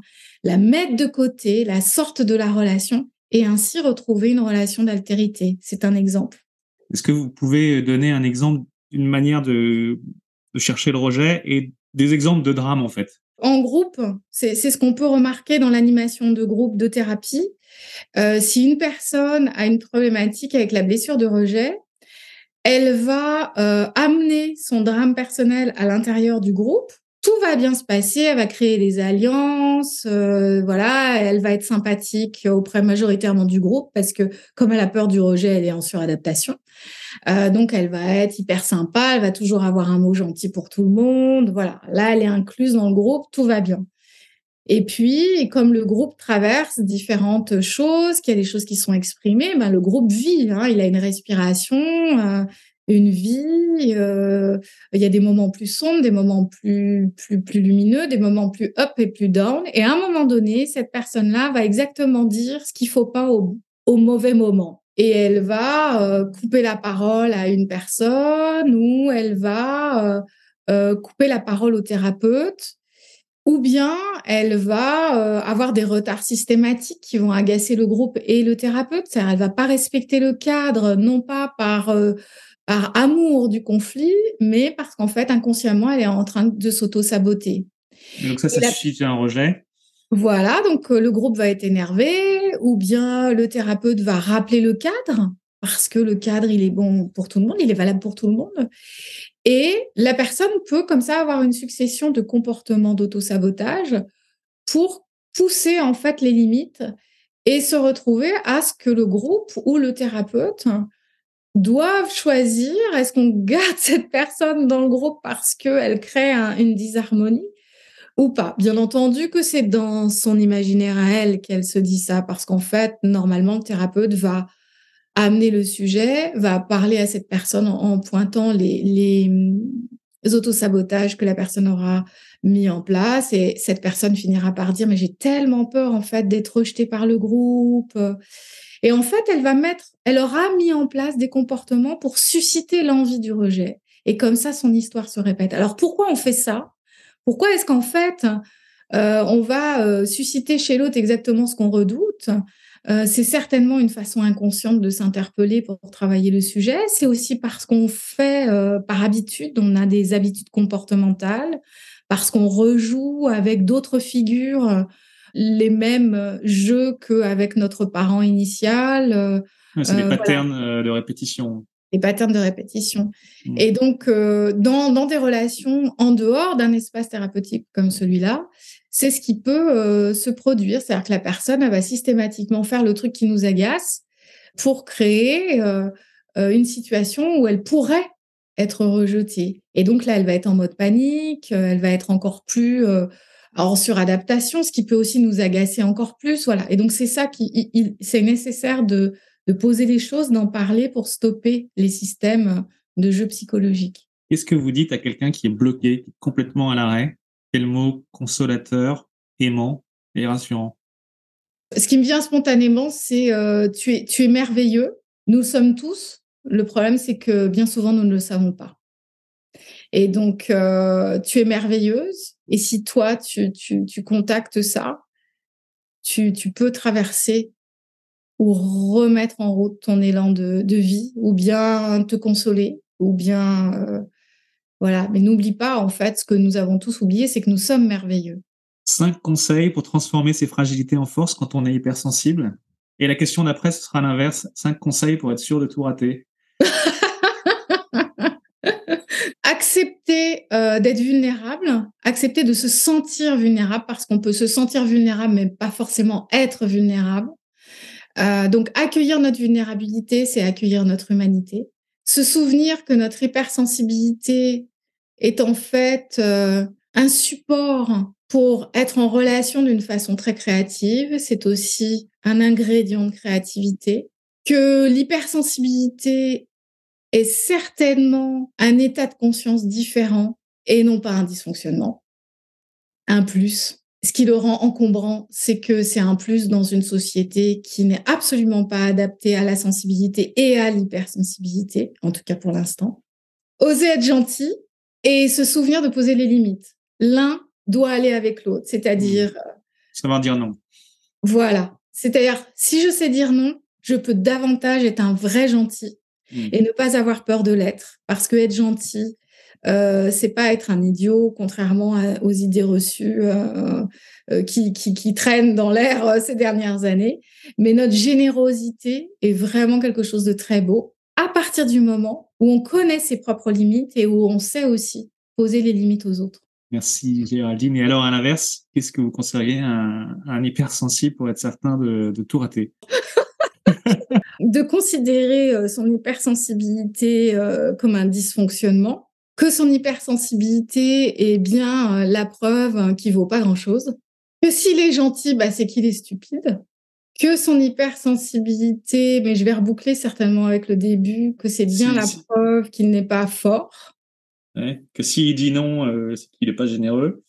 la mettre de côté, la sorte de la relation et ainsi retrouver une relation d'altérité. C'est un exemple. Est-ce que vous pouvez donner un exemple d'une manière de, de chercher le rejet et des exemples de drame en fait en groupe, c'est ce qu'on peut remarquer dans l'animation de groupe de thérapie. Euh, si une personne a une problématique avec la blessure de rejet, elle va euh, amener son drame personnel à l'intérieur du groupe. Va bien se passer, elle va créer des alliances, euh, voilà, elle va être sympathique auprès majoritairement du groupe parce que comme elle a peur du rejet, elle est en suradaptation. Euh, donc elle va être hyper sympa, elle va toujours avoir un mot gentil pour tout le monde, voilà. Là, elle est incluse dans le groupe, tout va bien. Et puis, comme le groupe traverse différentes choses, qu'il y a des choses qui sont exprimées, ben, le groupe vit. Hein, il a une respiration, euh, une vie. Euh, il y a des moments plus sombres, des moments plus, plus, plus lumineux, des moments plus up et plus down. Et à un moment donné, cette personne-là va exactement dire ce qu'il faut pas au, au mauvais moment. Et elle va euh, couper la parole à une personne ou elle va euh, couper la parole au thérapeute ou bien elle va avoir des retards systématiques qui vont agacer le groupe et le thérapeute. Elle va pas respecter le cadre, non pas par par amour du conflit, mais parce qu'en fait, inconsciemment, elle est en train de s'auto-saboter. Donc ça, ça suscite un rejet. Voilà, donc euh, le groupe va être énervé, ou bien le thérapeute va rappeler le cadre, parce que le cadre, il est bon pour tout le monde, il est valable pour tout le monde. Et la personne peut comme ça avoir une succession de comportements d'auto-sabotage pour pousser en fait les limites et se retrouver à ce que le groupe ou le thérapeute doivent choisir est-ce qu'on garde [laughs] cette personne dans le groupe parce qu'elle crée une disharmonie ou pas? Bien entendu que c'est dans son imaginaire à elle qu'elle se dit ça parce qu'en fait, normalement, le thérapeute va amener le sujet, va parler à cette personne en, pointant les, les, autosabotages que la personne aura mis en place et cette personne finira par dire mais j'ai tellement peur en fait d'être rejetée par le groupe et en fait elle va mettre elle aura mis en place des comportements pour susciter l'envie du rejet. Et comme ça son histoire se répète. Alors pourquoi on fait ça? Pourquoi est-ce qu'en fait euh, on va euh, susciter chez l'autre exactement ce qu'on redoute? Euh, c'est certainement une façon inconsciente de s'interpeller pour travailler le sujet. C'est aussi parce qu'on fait par habitude, on a des habitudes comportementales, parce qu'on rejoue avec d'autres figures les mêmes jeux qu'avec notre parent initial. c'est des patterns de répétition les patterns de répétition. Mmh. Et donc, dans, dans, des relations en dehors d'un espace thérapeutique comme celui-là, c'est ce qui peut euh, se produire. C'est-à-dire que la personne va systématiquement faire le truc qui nous agace pour créer euh, euh, une situation où elle pourrait être rejetée. Et donc là, elle va être en mode panique, elle va être encore plus en suradaptation, ce qui peut aussi nous agacer encore plus. Voilà. Et donc c'est ça qui, c'est nécessaire de, de poser les choses, d'en parler pour stopper les systèmes de jeu psychologiques. Qu'est-ce que vous dites à quelqu'un qui est bloqué, complètement à l'arrêt? Quel mot consolateur, aimant et rassurant? Ce qui me vient spontanément, c'est euh, tu, es, tu es merveilleux. Nous sommes tous. Le problème, c'est que bien souvent, nous ne le savons pas. Et donc, euh, tu es merveilleuse. Et si toi, tu, tu, tu contactes ça, tu, tu, peux traverser ou remettre en route ton élan de, de vie, ou bien te consoler, ou bien euh, voilà, mais n'oublie pas en fait ce que nous avons tous oublié, c'est que nous sommes merveilleux. Cinq conseils pour transformer ses fragilités en force quand on est hypersensible. Et la question d'après, ce sera l'inverse. Cinq conseils pour être sûr de tout rater. [laughs] accepter euh, d'être vulnérable, accepter de se sentir vulnérable parce qu'on peut se sentir vulnérable mais pas forcément être vulnérable. Euh, donc accueillir notre vulnérabilité, c'est accueillir notre humanité. Se souvenir que notre hypersensibilité est en fait euh, un support pour être en relation d'une façon très créative. C'est aussi un ingrédient de créativité. Que l'hypersensibilité est certainement un état de conscience différent et non pas un dysfonctionnement. Un plus. Ce qui le rend encombrant, c'est que c'est un plus dans une société qui n'est absolument pas adaptée à la sensibilité et à l'hypersensibilité, en tout cas pour l'instant. Oser être gentil, et se souvenir de poser les limites. l'un doit aller avec l'autre, c'est-à-dire. Savoir dire non. Voilà. C'est-à-dire, si je sais dire non, je peux davantage être un vrai gentil mmh. et ne pas avoir peur de l'être. Parce que être gentil, euh, c'est pas être un idiot, contrairement aux idées reçues euh, euh, qui, qui, qui, traînent dans l'air euh, ces dernières années. Mais notre générosité est vraiment quelque chose de très beau à partir du moment où on connaît ses propres limites et où on sait aussi poser les limites aux autres. Merci Géraldine. Et alors à l'inverse, qu'est-ce que vous conseilleriez à un, un hypersensible pour être certain de, de tout rater? [laughs] De considérer son hypersensibilité comme un dysfonctionnement que son hypersensibilité est bien euh, la preuve hein, qu'il vaut pas grand-chose, que s'il est gentil, bah, c'est qu'il est stupide, que son hypersensibilité, mais je vais reboucler certainement avec le début, que c'est bien la preuve qu'il n'est pas fort. que s'il dit non, euh, c'est qu'il n'est pas généreux.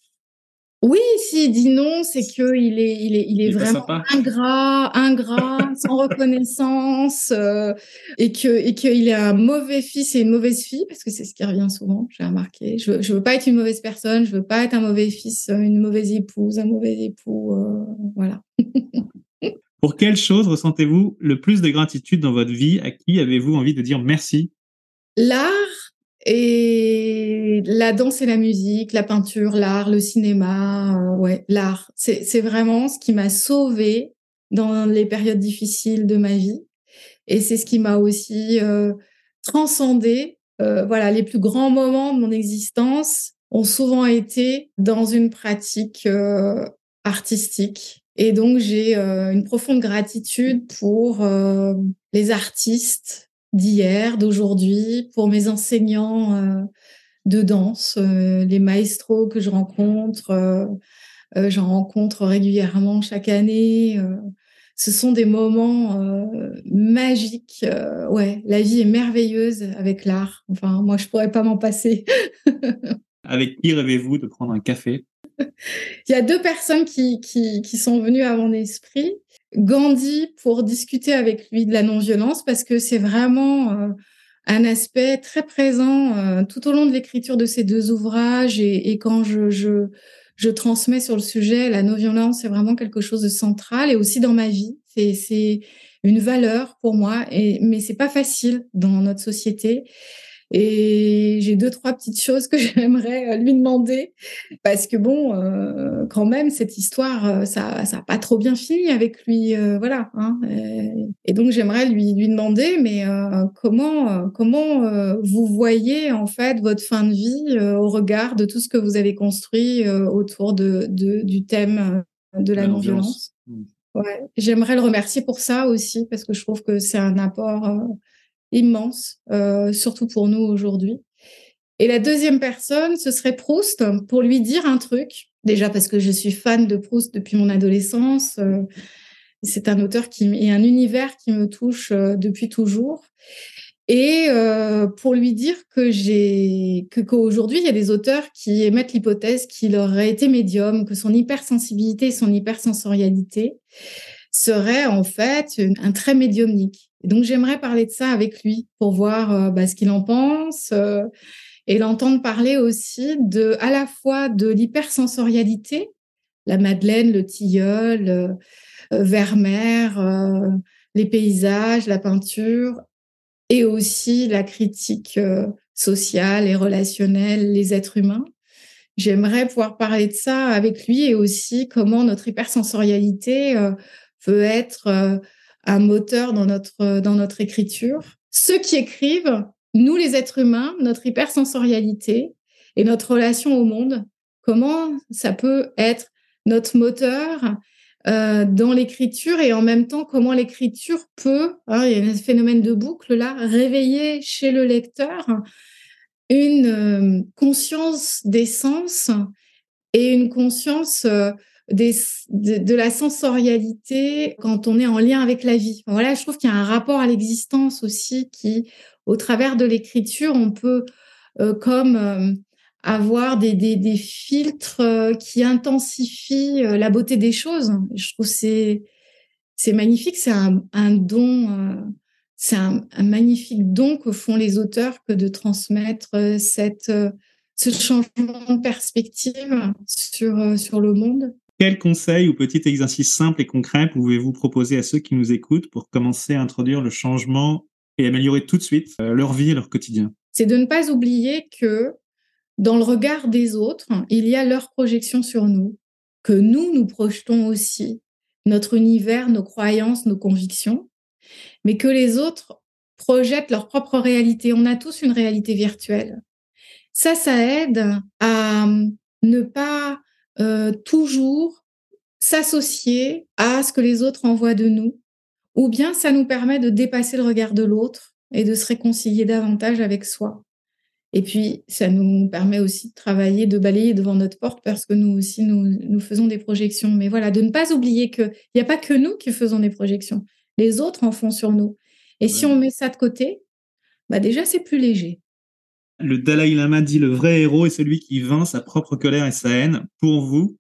Oui, s'il dit non, c'est qu'il est, il est, il est, vraiment ingrat, ingrat, [laughs] sans reconnaissance, euh, et que et qu'il est un mauvais fils et une mauvaise fille, parce que c'est ce qui revient souvent. J'ai remarqué. Je, je veux pas être une mauvaise personne, je veux pas être un mauvais fils, une mauvaise épouse, un mauvais époux, euh, voilà. [laughs] Pour quelle chose ressentez-vous le plus de gratitude dans votre vie? À qui avez-vous envie de dire merci? L'art et la danse et la musique, la peinture, l'art, le cinéma, euh, ouais, l'art. C'est vraiment ce qui m'a sauvée dans les périodes difficiles de ma vie. Et c'est ce qui m'a aussi euh, transcendé. Euh, voilà, les plus grands moments de mon existence ont souvent été dans une pratique euh, artistique. Et donc, j'ai euh, une profonde gratitude pour les artistes d'hier, d'aujourd'hui, pour mes enseignants euh, de danse, euh, les maestros que je rencontre. Euh, j'en rencontre régulièrement chaque année. ce sont des moments magiques. ouais, la vie est merveilleuse avec l'art. Enfin, moi, je pourrais pas m'en passer. [laughs] avec qui rêvez-vous de prendre un café? Il y a deux personnes qui, qui, qui sont venues à mon esprit. Gandhi pour discuter avec lui de la non-violence parce que c'est vraiment euh, un aspect très présent euh, tout au long de l'écriture de ces deux ouvrages et, et quand je, je, je, transmets sur le sujet, la non-violence c'est vraiment quelque chose de central et aussi dans ma vie. C'est une valeur pour moi, et, mais c'est pas facile dans notre société. Et j'ai deux, trois petites choses que [laughs] j'aimerais euh, lui demander. Parce que bon, euh, quand même, cette histoire, euh, ça ça pas trop bien fini avec lui. voilà. Hein, et, donc, j'aimerais lui, lui demander, mais comment, comment vous voyez, en fait, votre fin de vie au regard de tout ce que vous avez construit autour de, de, du thème de la, non-violence? mmh. Ouais. J'aimerais le remercier pour ça aussi, parce que je trouve que c'est un apport immense, euh, surtout pour nous aujourd'hui. Et la deuxième personne, ce serait Proust, pour lui dire un truc. Déjà parce que je suis fan de Proust depuis mon adolescence. Euh, c'est un auteur qui et un univers qui me touche euh, depuis toujours. Et pour lui dire que j'ai qu'aujourd'hui il y a des auteurs qui émettent l'hypothèse qu'il aurait été médium, que son hypersensibilité son hypersensorialité seraient en fait un trait médiumnique donc j'aimerais parler de ça avec lui pour voir euh, bah, ce qu'il en pense euh, et l'entendre parler aussi à la fois de l'hypersensorialité, la Madeleine, le tilleul, euh, Vermeer, les paysages, la peinture, et aussi la critique sociale et relationnelle, les êtres humains. J'aimerais pouvoir parler de ça avec lui et aussi comment notre hypersensorialité peut être un moteur dans notre, dans notre écriture. Ceux qui écrivent, nous les êtres humains, notre hypersensorialité et notre relation au monde, comment ça peut être notre moteur euh, dans l'écriture et en même temps comment l'écriture peut, hein, il y a un phénomène de boucle là, réveiller chez le lecteur une euh, conscience des sens et une conscience euh, de, la sensorialité quand on est en lien avec la vie. Voilà, je trouve qu'il y a un rapport à l'existence aussi qui, au travers de l'écriture, on peut euh, comme euh, avoir des, des, des filtres euh, qui intensifient la beauté des choses. Je trouve c'est c'est magnifique, c'est un, un don, c'est un, un, magnifique don que font les auteurs que de transmettre cette ce changement de perspective sur, sur le monde. Quel conseil ou petit exercice simple et concret pouvez-vous proposer à ceux qui nous écoutent pour commencer à introduire le changement et améliorer tout de suite leur vie et leur quotidien? C'est de ne pas oublier que dans le regard des autres, il y a leur projection sur nous, que nous, nous projetons aussi notre univers, nos croyances, nos convictions, mais que les autres projettent leur propre réalité. On a tous une réalité virtuelle. Ça, ça aide à ne pas euh, toujours s'associer à ce que les autres envoient de nous, ou bien ça nous permet de dépasser le regard de l'autre et de se réconcilier davantage avec soi. Et puis, ça nous permet aussi de travailler, de balayer devant notre porte parce que nous aussi, nous, nous faisons des projections. Mais voilà, de ne pas oublier qu'il n'y a pas que nous qui faisons des projections. Les autres en font sur nous. Et si on met ça de côté, bah déjà, c'est plus léger. Le Dalai Lama dit le vrai héros est celui qui vainc sa propre colère et sa haine. Pour vous,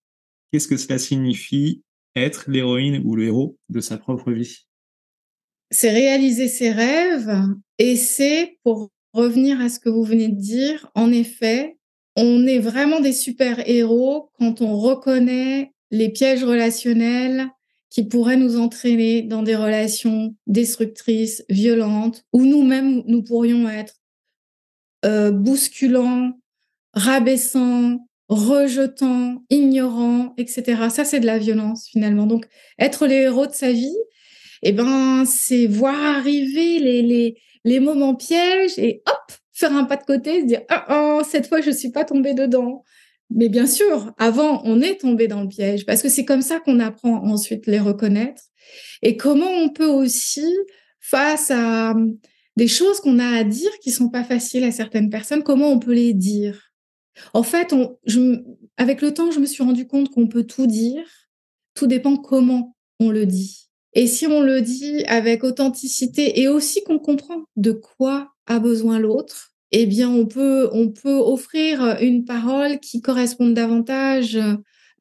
qu'est-ce que cela signifie être l'héroïne ou le héros de sa propre vie? C'est réaliser ses rêves et c'est pour revenir à ce que vous venez de dire, en effet, on est vraiment des super-héros quand on reconnaît les pièges relationnels qui pourraient nous entraîner dans des relations destructrices, violentes, où nous-mêmes, nous pourrions être euh, bousculants, rabaissants, rejetants, ignorants, etc. Ça, c'est de la violence finalement. Donc, être les héros de sa vie, eh ben, c'est voir arriver les, les, les moments pièges et hop, faire un pas de côté, se dire ah, oh, cette fois je suis pas tombée dedans. Mais bien sûr, avant on est tombé dans le piège parce que c'est comme ça qu'on apprend ensuite les reconnaître et comment on peut aussi face à des choses qu'on a à dire qui sont pas faciles à certaines personnes, comment on peut les dire? En fait, avec le temps, je me suis rendu compte qu'on peut tout dire. Tout dépend comment on le dit. Et si on le dit avec authenticité et aussi qu'on comprend de quoi a besoin l'autre, eh bien, on peut, on peut offrir une parole qui corresponde davantage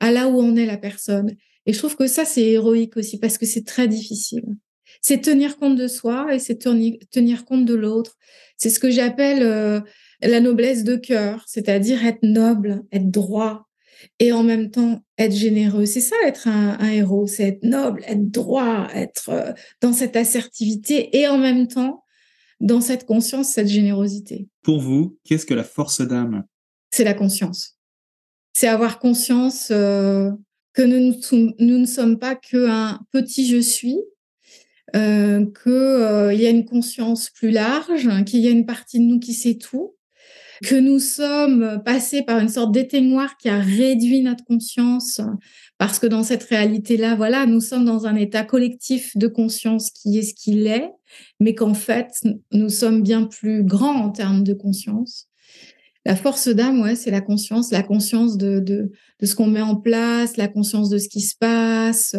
à là où en est la personne. Et je trouve que ça, c'est héroïque aussi parce que c'est très difficile. C'est tenir compte de soi et c'est tenir compte de l'autre. C'est ce que j'appelle euh, la noblesse de cœur, c'est-à-dire être noble, être droit, et en même temps être généreux. C'est ça être un, héros, c'est être noble, être droit, être euh, dans cette assertivité et en même temps dans cette conscience, cette générosité. Pour vous, qu'est-ce que la force d'âme? C'est la conscience. C'est avoir conscience euh, que nous, nous, ne sommes pas qu'un petit je suis, euh, qu'il euh, y a une conscience plus large, qu'il y a une partie de nous qui sait tout, que nous sommes passés par une sorte d'éteignoir qui a réduit notre conscience, parce que dans cette réalité-là, voilà, nous sommes dans un état collectif de conscience qui est ce qu'il est, mais qu'en fait, nous sommes bien plus grands en termes de conscience. La force d'âme, ouais, c'est la conscience, la conscience de, de, de ce qu'on met en place, la conscience de ce qui se passe,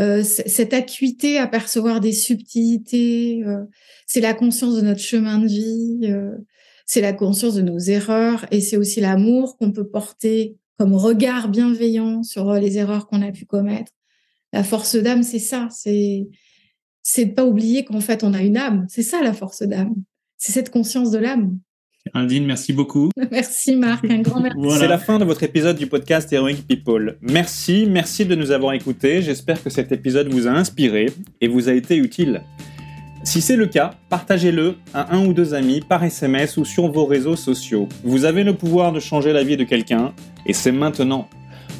euh, cette acuité à percevoir des subtilités, euh, c'est la conscience de notre chemin de vie, euh, c'est la conscience de nos erreurs et c'est aussi l'amour qu'on peut porter comme regard bienveillant sur les erreurs qu'on a pu commettre. La force d'âme, c'est ça, c'est c'est de pas oublier qu'en fait on a une âme. C'est ça la force d'âme. C'est cette conscience de l'âme. Aldine, merci beaucoup. [laughs] merci Marc, un grand merci. C'est la fin de votre épisode du podcast Heroic People. Merci, merci de nous avoir écoutés. J'espère que cet épisode vous a inspiré et vous a été utile. Si c'est le cas, partagez-le à un ou deux amis par SMS ou sur vos réseaux sociaux. Vous avez le pouvoir de changer la vie de quelqu'un, et c'est maintenant.